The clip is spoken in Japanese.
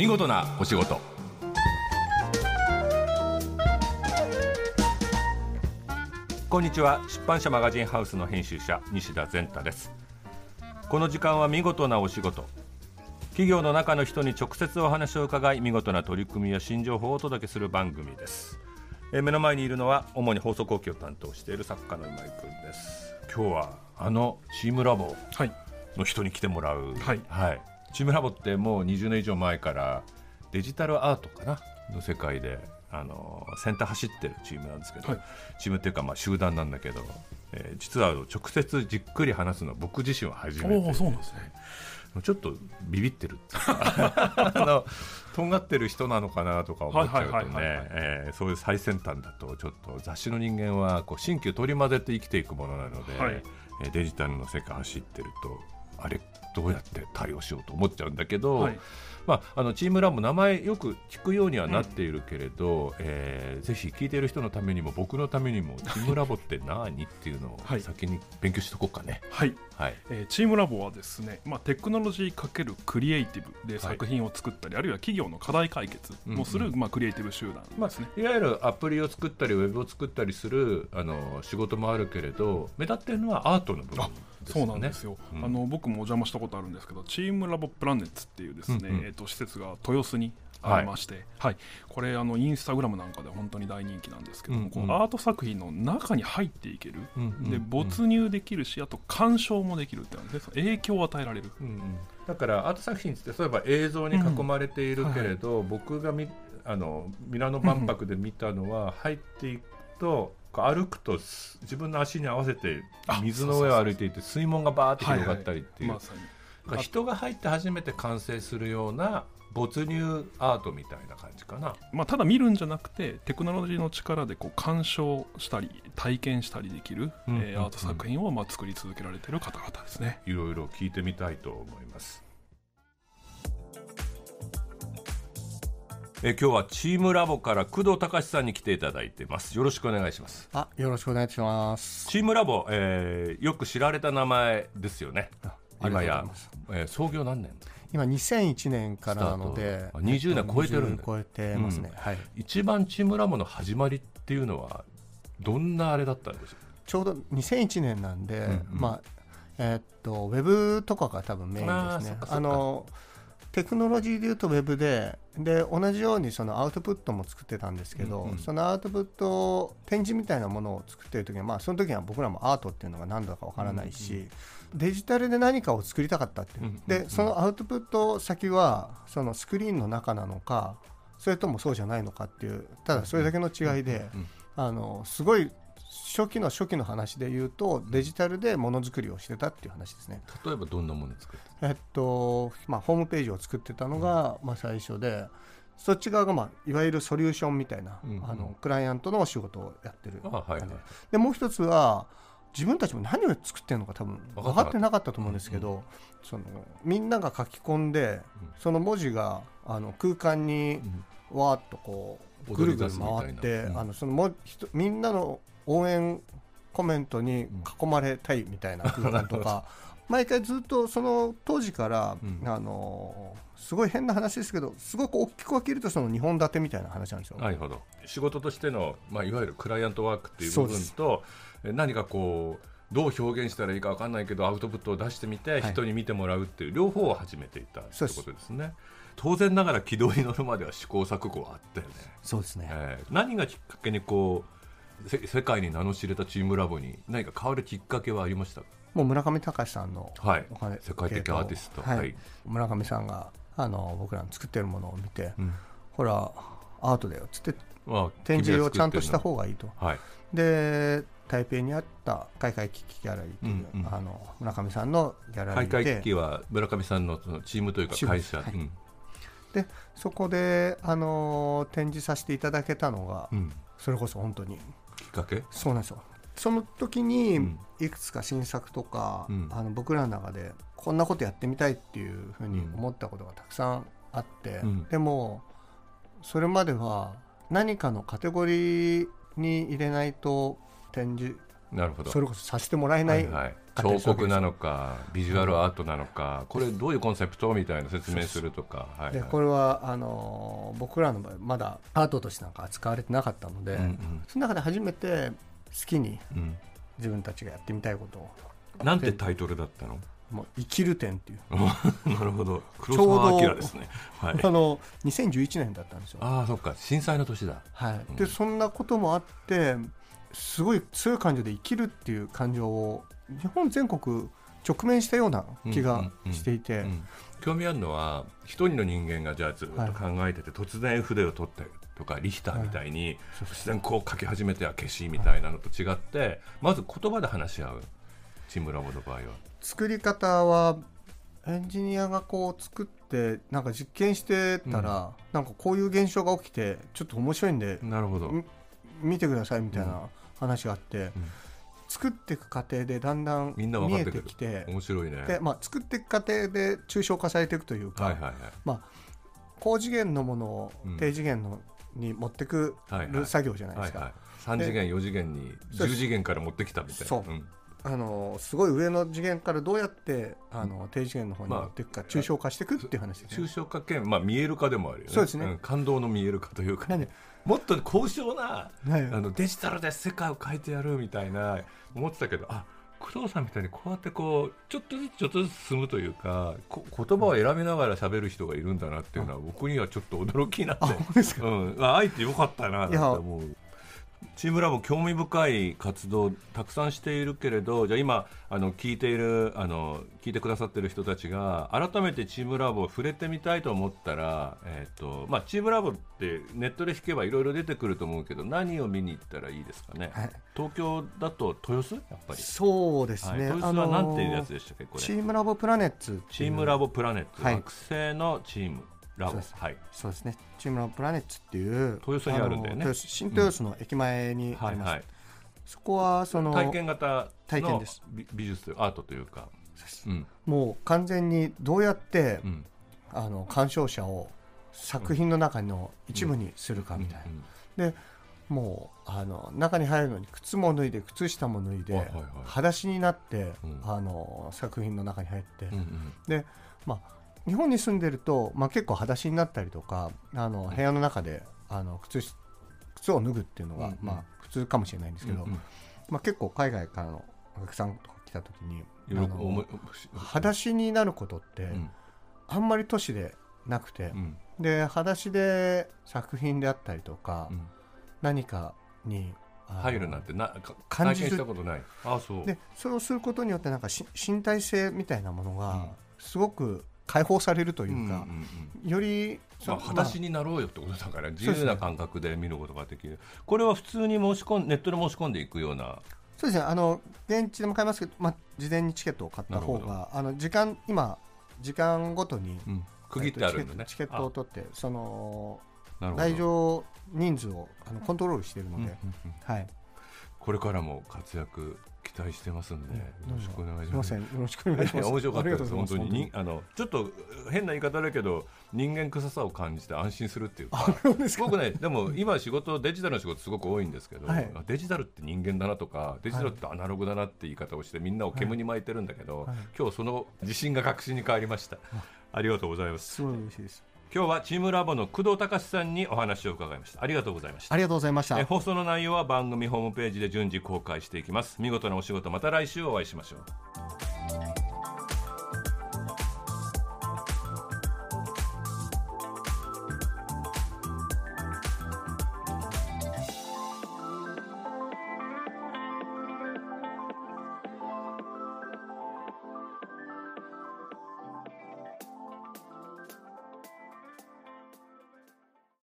見事なお仕事。こんにちは。出版社マガジンハウスの編集者西田善太です。この時間は見事なお仕事。企業の中の人に直接お話を伺い見事な取り組みや新情報をお届けする番組です。え目の前にいるのは主に放送後期を担当している作家の今井君です。今日はあのチームラボの人に来てもらう、はい、はい、チームラボってもう20年以上前からデジタルアートかな？の世界であの先端走ってるチームなんですけど、はい、チームっていうかまあ集団なんだけど、えー、実は直接じっくり話すのは僕自身は初めて。そうなんですね。ちょっとビビってる。あのとんがってる人なのかなとか思っちゃうとねそういう最先端だとちょっと雑誌の人間はこう新旧取り混ぜて生きていくものなので、はい、デジタルの世界走ってるとあれどうやって対応しようと思っちゃうんだけど、はい、まあ、あのチームラボ名前よく聞くようにはなっているけれど、うん、えー、ぜひ聞いている人のためにも僕のためにもチームラボって何？っていうのを先に勉強しとこうかね。はい、はい、えー、チームラボはですね、まあ、テクノロジー×クリエイティブで作品を作ったり、はい、あるいは企業の課題解決をする、うんうん、まあ、クリエイティブ集団ですね、まあ、いわゆるアプリを作ったりウェブを作ったりするあの仕事もあるけれど目立っているのはアートの部分。そうなんですよ、うん、あの僕もお邪魔したことあるんですけどチームラボプラネッツっていうですね、うんうん、えーと、施設が豊洲にありまして、はい、はい、これあのインスタグラムなんかで本当に大人気なんですけども、うんうん、このアート作品の中に入っていける、うんうん、で没入できるしあと鑑賞もできるってなんですね。影響を与えられる、うんうん、だからアート作品ってそういえば映像に囲まれているけれど、うん。はい、僕がみあのミラノ万博で見たのは、入っていくと歩くと自分の足に合わせて水の上を歩いていて水門がバーって広がったりっていう、人が入って初めて完成するような没入アートみたいな感じかな、まあ、ただ見るんじゃなくてテクノロジーの力でこう鑑賞したり体験したりできる、うん、えー、アート作品をまあ作り続けられている方々ですね。いろいろ聞いてみたいと思いますえ今日はチームラボから工藤隆さんに来ていただいてます。よろしくお願いします。あよろしくお願いします。チームラボ、えー、よく知られた名前ですよね。今や、えー、創業何年？今2001年からなので。20年超えてるんだ。超えてますね、うん、はい、一番チームラボの始まりっていうのはどんなあれだったんでしょうちょうど2001年なんで、うんうん、まあえー、っとウェブとかが多分メインですね。あのテクノロジーでいうとウェブでで同じようにそのアウトプットも作ってたんですけど、うんうん、そのアウトプット展示みたいなものを作ってる時は、まあ、その時は僕らもアートっていうのが何だかわからないし、うんうん、デジタルで何かを作りたかったっていう、うんうん、でそのアウトプット先はそのスクリーンの中なのかそれともそうじゃないのかっていうただそれだけの違いで、あのすごい初期の初期の話で言うとデジタルでものづくりをしてたっていう話ですね。例えばどんなもの作ってえっとまあホームページを作ってたのが、まあ、最初でそっち側が、まあ、いわゆるソリューションみたいな、うん。うん、あのクライアントのお仕事をやってる、はいはい、で。もう一つは自分たちも何を作ってるのか多分分かってなかったと思うんですけど、うんうん、そのみんなが書き込んで、その文字があの空間にわーっとこうぐるぐる回って、うん、あのそのもみんなの応援コメントに囲まれたいみたいな空間とか、毎回ずっとその当時から、あのすごい変な話ですけどすごく大きく分けるとその2本立てみたいな話なんですよ。なるほど。仕事としての、まあ、いわゆるクライアントワークっていう部分と何かこうどう表現したらいいか分かんないけどアウトプットを出してみて、人に見てもらうっていう両方を始めていたってことですね。当然ながら軌道に乗るまでは試行錯誤はあったよね。そうですね、えー、何がきっかけにこう世界に名の知れたチームラボに何か変わるきっかけはありました？もう村上隆さんのお金、はい、世界的アーティスト、はい、はい、村上さんがあの僕らの作ってるものを見て、うん、ほらアートだよっつって展示をちゃんとした方がいいと、は。い、で台北にあった開会危機ギャラリーという、うんうん、あの村上さんのギャラリーで。開会危機は村上さんのそのチームというか会社、はい、うん、でそこで、あの展示させていただけたのが、うん、それこそ本当にきっかけ？そうなんですよ。その時にいくつか新作とか、うん、あの僕らの中でこんなことやってみたいっていうふうに思ったことがたくさんあって、うん、でもそれまでは何かのカテゴリーに入れないと展示なるほど。それこそさせてもらえない彫刻なのかビジュアルアートなのかこれどういうコンセプトみたいな説明するとか、はいはい、でこれはあの僕らの場合まだアートとしてなんか扱われてなかったので、うんうん、その中で初めて好きに自分たちがやってみたいことを、うん、なんてタイトルだったの？もう生きる点っていう。なるほど。黒澤明ですね、はい、あの2011年だったんですよ。ああそっか。震災の年だ。はい、うん、でそんなこともあってすごい強い感情で生きるっていう感情を日本全国直面したような気がしていて、うんうん。うん、興味あるのは一人の人間がじゃあずっと考えてて、はい、突然筆を取ってとかリヒターみたいに、はい、突然こう書き始めては消しみたいなのと違って、まず言葉で話し合うチームラボの場合は。作り方はエンジニアがこう作ってなんか実験してたら、うん、なんかこういう現象が起きてちょっと面白いんでなるほど。見てくださいみたいな話があって、うん、作っていく過程でだんだん見えてきて面白いね。で、まあ、作っていく過程で抽象化されていくというか、はいはいはい。まあ、高次元のものを低次元の、に持ってくる作業じゃないですか。はいはい。3次元4次元に10次元から持ってきたみたいな。そう、うん。あのすごい上の次元からどうやってあの低次元の方に持っていくか、まあ、抽象化していくっていう話です、ね、抽象化兼、まあ、見える化でもあるよね。そうですね、うん、感動の見える化というか、ね、もっと高尚な、はい、あのデジタルで世界を変えてやるみたいな思ってたけどあ工藤さんみたいにこうやってこうちょっとずつちょっとずつ進むというか言葉を選びながら喋る人がいるんだなっていうのは僕にはちょっと驚きになって、うん、ああえてよかったなって思う。チームラボ興味深い活動たくさんしているけれどじゃあ今あの聞いているあの聞いてくださっている人たちが改めてチームラボを触れてみたいと思ったら、えーとまあ、チームラボってネットで引けばいろいろ出てくると思うけど何を見に行ったらいいですかね、はい、東京だと豊洲？やっぱり。そうですね、はい、豊洲は何ていうやつでしたっけこれ？チームラボプラネッツチームラボプラネッツ、はい、惑星のチームラボはい、そうですね。チームラボプラネッツっていう豊洲にあるんだよね。新豊洲の駅前にあります、うんはいはい、そこはその体験型の美術アートというか、うん、もう完全にどうやって、うん、あの鑑賞者を作品の中の一部にするかみたいな、でもうあの中に入るのに靴も脱いで靴下も脱いで、はいはいはい、裸足になって、うん、あの作品の中に入って、うんうん、でまあ日本に住んでると、まあ、結構裸足になったりとかあの部屋の中であの靴靴を脱ぐっていうのが、うんうん、まあ、普通かもしれないんですけど、うんうん、まあ、結構海外からのお客さんとか来た時に裸足になることって、あんまり都市でなくて、うん、で裸足で作品であったりとか、うん、何かに入るなんてな感じしたことない。あそう。でそれをすることによってなんか身体性みたいなものがすごく解放されるというか、うんうんうん、よりまあ、裸足になろうよってことだから自由な感覚で見ることができる、ね、これは普通に申し込んネットで申し込んでいくような。そうですね。あの現地でも買いますけど、まあ、事前にチケットを買った方があの時間今時間ごとに、うん、区切ってあるんだね。チケットを取ってその来場人数をあのコントロールしているので、うんうんうん、はい、これからも活躍期待してますんで、よろしくお願いします。よろしくお願いします。面白かったです。本当ににあのちょっと変な言い方だけど人間臭さを感じて安心するっていうか、僕ねでも今仕事デジタルの仕事すごく多いんですけど、はい、デジタルって人間だなとかデジタルってアナログだなって言い方をしてみんなを煙に巻いてるんだけど、今日その自信が確信に変わりました。ありがとうございます。すごい嬉しいです。今日はチームラボの工藤隆さんにお話を伺いました。ありがとうございました。ありがとうございました。放送の内容は番組ホームページで順次公開していきます。見事なお仕事また来週お会いしましょう